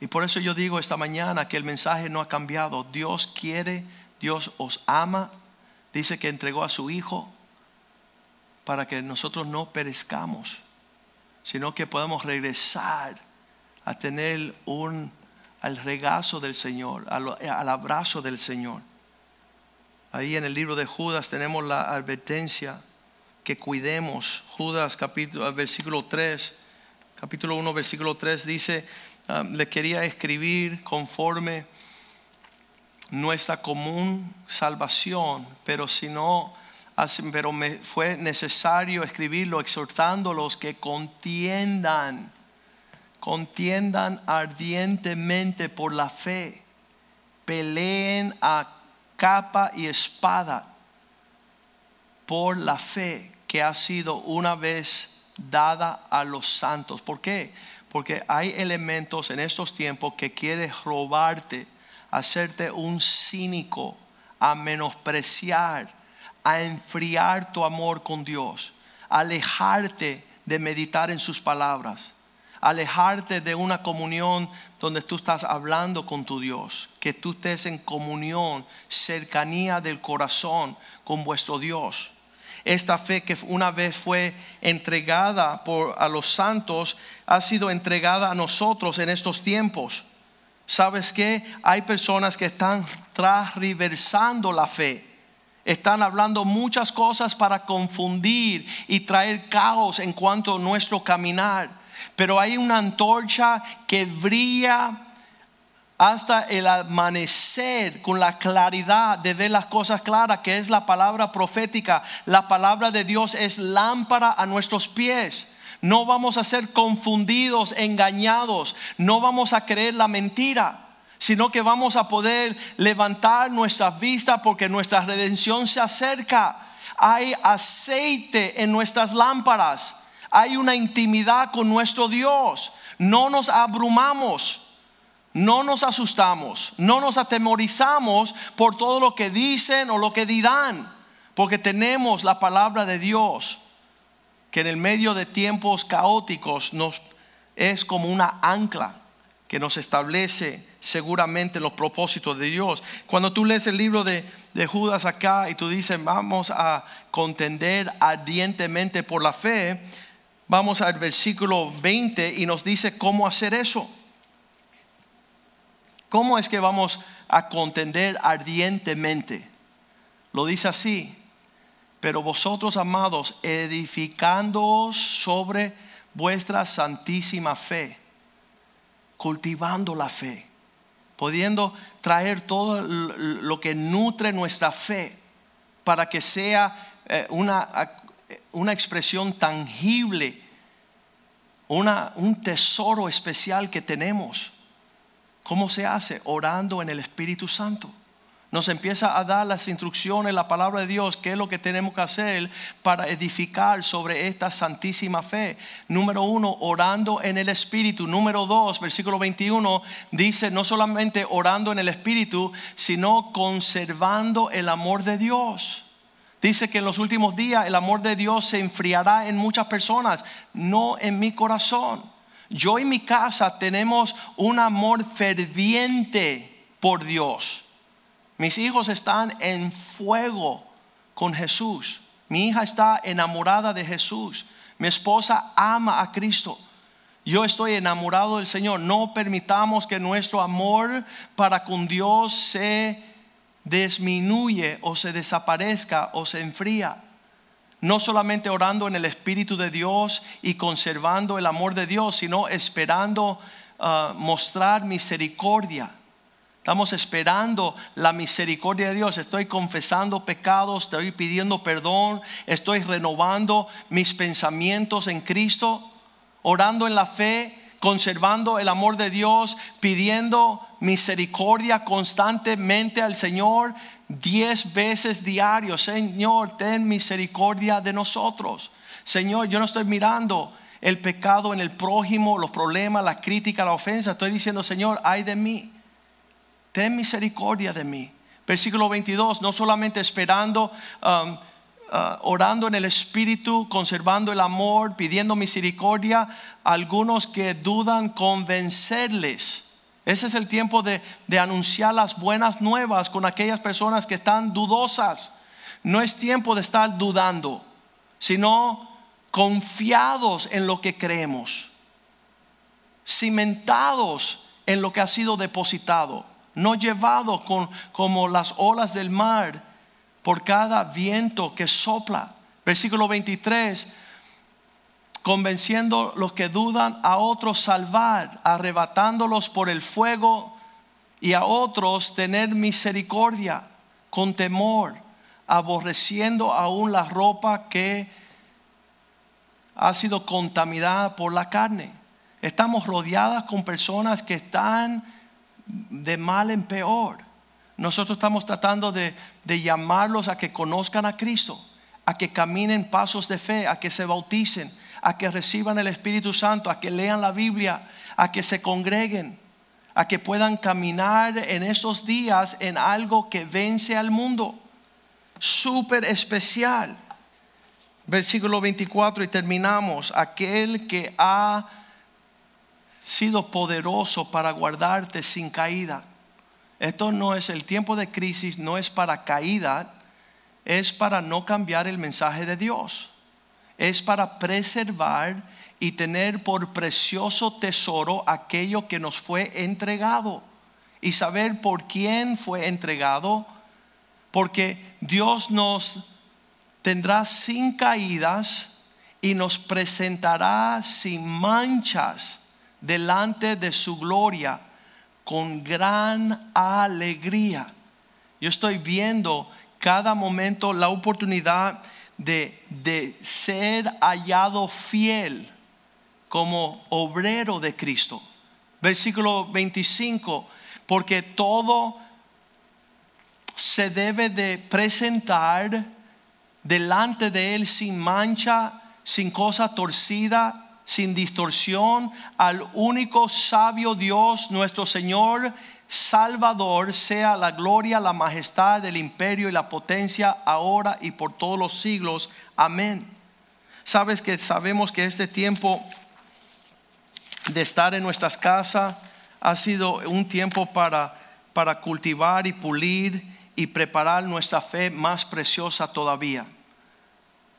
Y por eso yo digo esta mañana que el mensaje no ha cambiado. Dios quiere Dios os ama, dice que entregó a su Hijo para que nosotros no perezcamos, sino que podamos regresar a tener un al regazo del Señor, al, abrazo del Señor. Ahí en el libro de Judas tenemos la advertencia que cuidemos. Judas capítulo, versículo 3, capítulo 1, versículo 3 dice, ah, le quería escribir conforme nuestra común salvación, pero si no, pero fue necesario escribirlo exhortándolos que contiendan, contiendan ardientemente por la fe, peleen a capa y espada por la fe que ha sido una vez dada a los santos. ¿Por qué? Porque hay elementos en estos tiempos que quieren robarte, hacerte un cínico, a menospreciar, a enfriar tu amor con Dios, alejarte de meditar en sus palabras, alejarte de una comunión donde tú estás hablando con tu Dios, que tú estés en comunión, cercanía del corazón con vuestro Dios. Esta fe que una vez fue entregada por, a los santos ha sido entregada a nosotros en estos tiempos. ¿Sabes qué? Hay personas que están transversando la fe. Están hablando muchas cosas para confundir y traer caos en cuanto a nuestro caminar. Pero hay una antorcha que brilla hasta el amanecer con la claridad de ver las cosas claras, que es la palabra profética. La palabra de Dios es lámpara a nuestros pies. No vamos a ser confundidos, engañados, no vamos a creer la mentira, sino que vamos a poder levantar nuestra vista porque nuestra redención se acerca. Hay aceite en nuestras lámparas, hay una intimidad con nuestro Dios. No nos abrumamos. No nos asustamos, no nos atemorizamos por todo lo que dicen o lo que dirán, porque tenemos la palabra de Dios, que en el medio de tiempos caóticos nos es como una ancla que nos establece seguramente los propósitos de Dios. Cuando tú lees el libro de, de Judas acá y tú dices, vamos a contender ardientemente por la fe, vamos al versículo 20 y nos dice cómo hacer eso. ¿Cómo es que vamos a contender ardientemente? Lo dice así, pero vosotros amados, edificándoos sobre vuestra santísima fe, cultivando la fe, pudiendo traer todo lo que nutre nuestra fe para que sea eh, una, una expresión tangible, una, un tesoro especial que tenemos. ¿Cómo se hace? Orando en el Espíritu Santo. Nos empieza a dar las instrucciones, la palabra de Dios, qué es lo que tenemos que hacer para edificar sobre esta santísima fe. Número uno, orando en el Espíritu. Número dos, versículo 21, dice no solamente orando en el Espíritu, sino conservando el amor de Dios. Dice que en los últimos días el amor de Dios se enfriará en muchas personas, no en mi corazón. Yo y mi casa tenemos un amor ferviente por Dios. Mis hijos están en fuego con Jesús. Mi hija está enamorada de Jesús. Mi esposa ama a Cristo. Yo estoy enamorado del Señor. No permitamos que nuestro amor para con Dios se disminuye o se desaparezca o se enfría no solamente orando en el Espíritu de Dios y conservando el amor de Dios, sino esperando ah, mostrar misericordia. Estamos esperando la misericordia de Dios. Estoy confesando pecados, estoy pidiendo perdón, estoy renovando mis pensamientos en Cristo, orando en la fe, conservando el amor de Dios, pidiendo misericordia constantemente al Señor, diez veces diario, Señor, ten misericordia de nosotros. Señor, yo no estoy mirando el pecado en el prójimo, los problemas, la crítica, la ofensa. Estoy diciendo, Señor, ay de mí. Ten misericordia de mí. Versículo 22, no solamente esperando, um, uh, orando en el Espíritu, conservando el amor, pidiendo misericordia, algunos que dudan, convencerles ese es el tiempo de, anunciar las buenas nuevas con aquellas personas que están dudosas. No es tiempo de estar dudando, sino confiados en lo que creemos, cimentados en lo que ha sido depositado, no llevados con, como las olas del mar por cada viento que sopla. Versículo 23 convenciendo los que dudan, a otros salvar, arrebatándolos por el fuego y a otros tener misericordia con temor, aborreciendo aún la ropa que ha sido contaminada por la carne. Estamos rodeadas con personas que están de mal en peor. Nosotros estamos tratando de, de llamarlos a que conozcan a Cristo, a que caminen pasos de fe, a que se bauticen, a que reciban el Espíritu Santo, a que lean la Biblia, a que se congreguen, a que puedan caminar en esos días en algo que vence al mundo. Súper especial. Versículo 24 y terminamos. Aquel que ha sido poderoso para guardarte sin caída. Esto no es el tiempo de crisis, no es para caída, es para no cambiar el mensaje de Dios. Es para preservar y tener por precioso tesoro aquello que nos fue entregado. Y saber por quién fue entregado, porque Dios nos tendrá sin caídas y nos presentará sin manchas delante de su gloria con gran alegría. Yo estoy viendo cada momento la oportunidad de, de ser hallado fiel como obrero de Cristo. Versículo 25, porque todo se debe de presentar delante de Él sin mancha, sin cosa torcida, sin distorsión, al único sabio Dios, nuestro Señor Salvador, sea la gloria, la majestad, el imperio y la potencia ahora y por todos los siglos. Amén. Sabes que sabemos que este tiempo de estar en nuestras casas ha sido un tiempo para, para cultivar y pulir y preparar nuestra fe más preciosa todavía.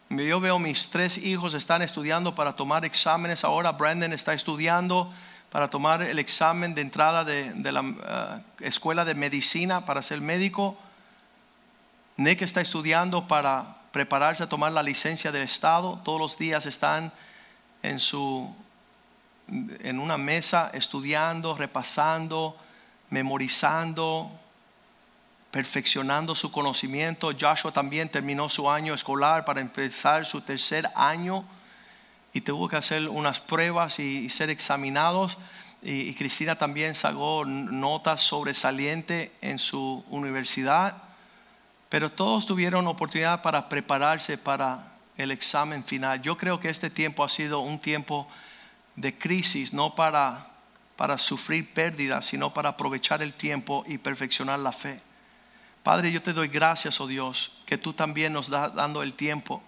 Yo veo mis tres hijos están estudiando para tomar exámenes ahora. Brandon está estudiando para tomar el examen de entrada de, la eh, escuela de medicina para ser médico. Nick está estudiando para prepararse a tomar la licencia del Estado. Todos los días están en, su, en una mesa estudiando, repasando, memorizando, perfeccionando su conocimiento. Joshua también terminó su año escolar para empezar su tercer año y tuvo que hacer unas pruebas y, ser examinados. Y, Cristina también sacó notas sobresalientes en su universidad. Pero todos tuvieron oportunidad para prepararse para el examen final. Yo creo que este tiempo ha sido un tiempo de crisis, no para, para sufrir pérdidas, sino para aprovechar el tiempo y perfeccionar la fe. Padre, yo te doy gracias, oh Dios, que tú también nos das dando el tiempo.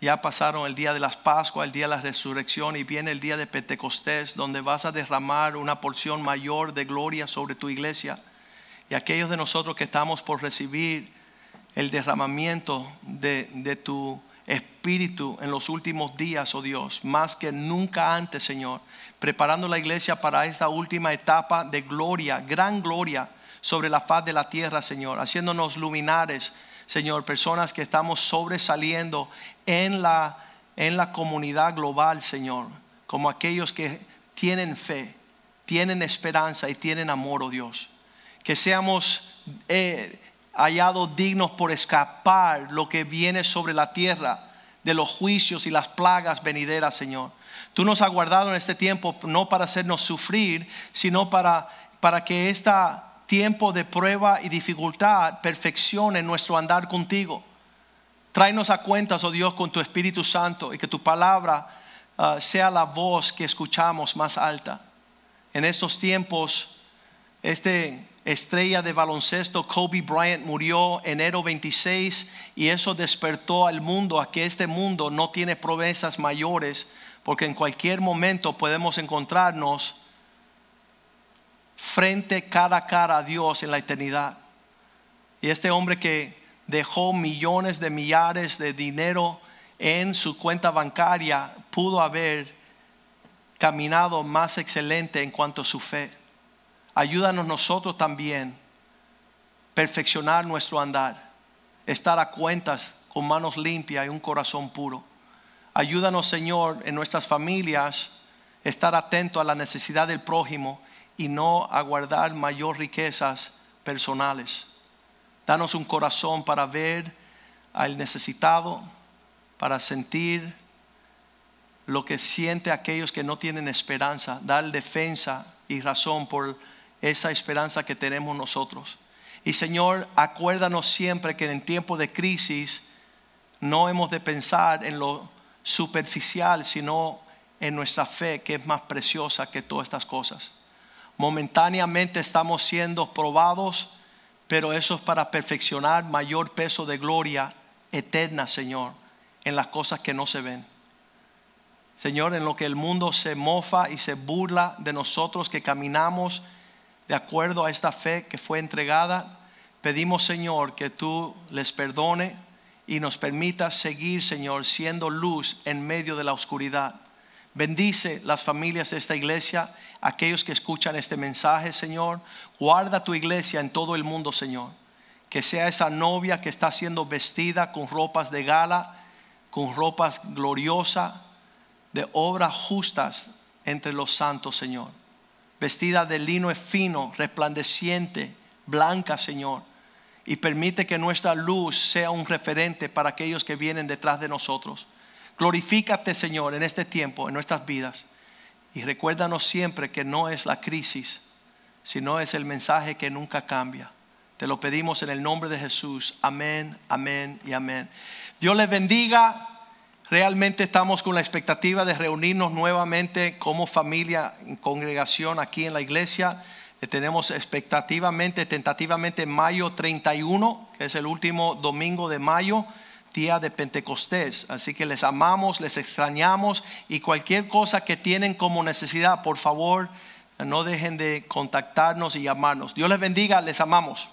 Ya pasaron el día de las Pascuas, el día de la resurrección y viene el día de Pentecostés, donde vas a derramar una porción mayor de gloria sobre tu iglesia. Y aquellos de nosotros que estamos por recibir el derramamiento de, de tu espíritu en los últimos días, oh Dios, más que nunca antes, Señor, preparando la iglesia para esta última etapa de gloria, gran gloria sobre la faz de la tierra, Señor, haciéndonos luminares, Señor, personas que estamos sobresaliendo en la, en la comunidad global, Señor, como aquellos que tienen fe, tienen esperanza y tienen amor, oh Dios. Que seamos eh, hallados dignos por escapar lo que viene sobre la tierra de los juicios y las plagas venideras, Señor. Tú nos has guardado en este tiempo no para hacernos sufrir, sino para, para que esta tiempo de prueba y dificultad perfeccione nuestro andar contigo. Tráenos a cuentas, oh Dios, con tu Espíritu Santo y que tu palabra ah, sea la voz que escuchamos más alta. En estos tiempos, este estrella de baloncesto Kobe Bryant murió enero 26 y eso despertó al mundo a que este mundo no tiene promesas mayores porque en cualquier momento podemos encontrarnos frente cara a cara a Dios en la eternidad. Y este hombre que dejó millones de millares de dinero en su cuenta bancaria pudo haber caminado más excelente en cuanto a su fe. Ayúdanos nosotros también perfeccionar nuestro andar, estar a cuentas con manos limpias y un corazón puro. Ayúdanos, Señor, en nuestras familias, estar atento a la necesidad del prójimo y no aguardar mayor riquezas personales. Danos un corazón para ver al necesitado, para sentir lo que siente aquellos que no tienen esperanza, dar defensa y razón por esa esperanza que tenemos nosotros. Y Señor, acuérdanos siempre que en tiempos de crisis no hemos de pensar en lo superficial, sino en nuestra fe que es más preciosa que todas estas cosas. Momentáneamente estamos siendo probados, pero eso es para perfeccionar mayor peso de gloria eterna, Señor, en las cosas que no se ven. Señor, en lo que el mundo se mofa y se burla de nosotros que caminamos de acuerdo a esta fe que fue entregada, pedimos, Señor, que tú les perdone y nos permita seguir, Señor, siendo luz en medio de la oscuridad. Bendice las familias de esta iglesia, aquellos que escuchan este mensaje, Señor. Guarda tu iglesia en todo el mundo, Señor. Que sea esa novia que está siendo vestida con ropas de gala, con ropas gloriosas, de obras justas entre los santos, Señor. Vestida de lino fino, resplandeciente, blanca, Señor. Y permite que nuestra luz sea un referente para aquellos que vienen detrás de nosotros. Glorifícate, Señor, en este tiempo, en nuestras vidas. Y recuérdanos siempre que no es la crisis, sino es el mensaje que nunca cambia. Te lo pedimos en el nombre de Jesús. Amén, amén y amén. Dios les bendiga. Realmente estamos con la expectativa de reunirnos nuevamente como familia en congregación aquí en la iglesia. Eh, tenemos expectativamente, tentativamente mayo 31, que es el último domingo de mayo día de Pentecostés. Así que les amamos, les extrañamos y cualquier cosa que tienen como necesidad, por favor, no dejen de contactarnos y llamarnos. Dios les bendiga, les amamos.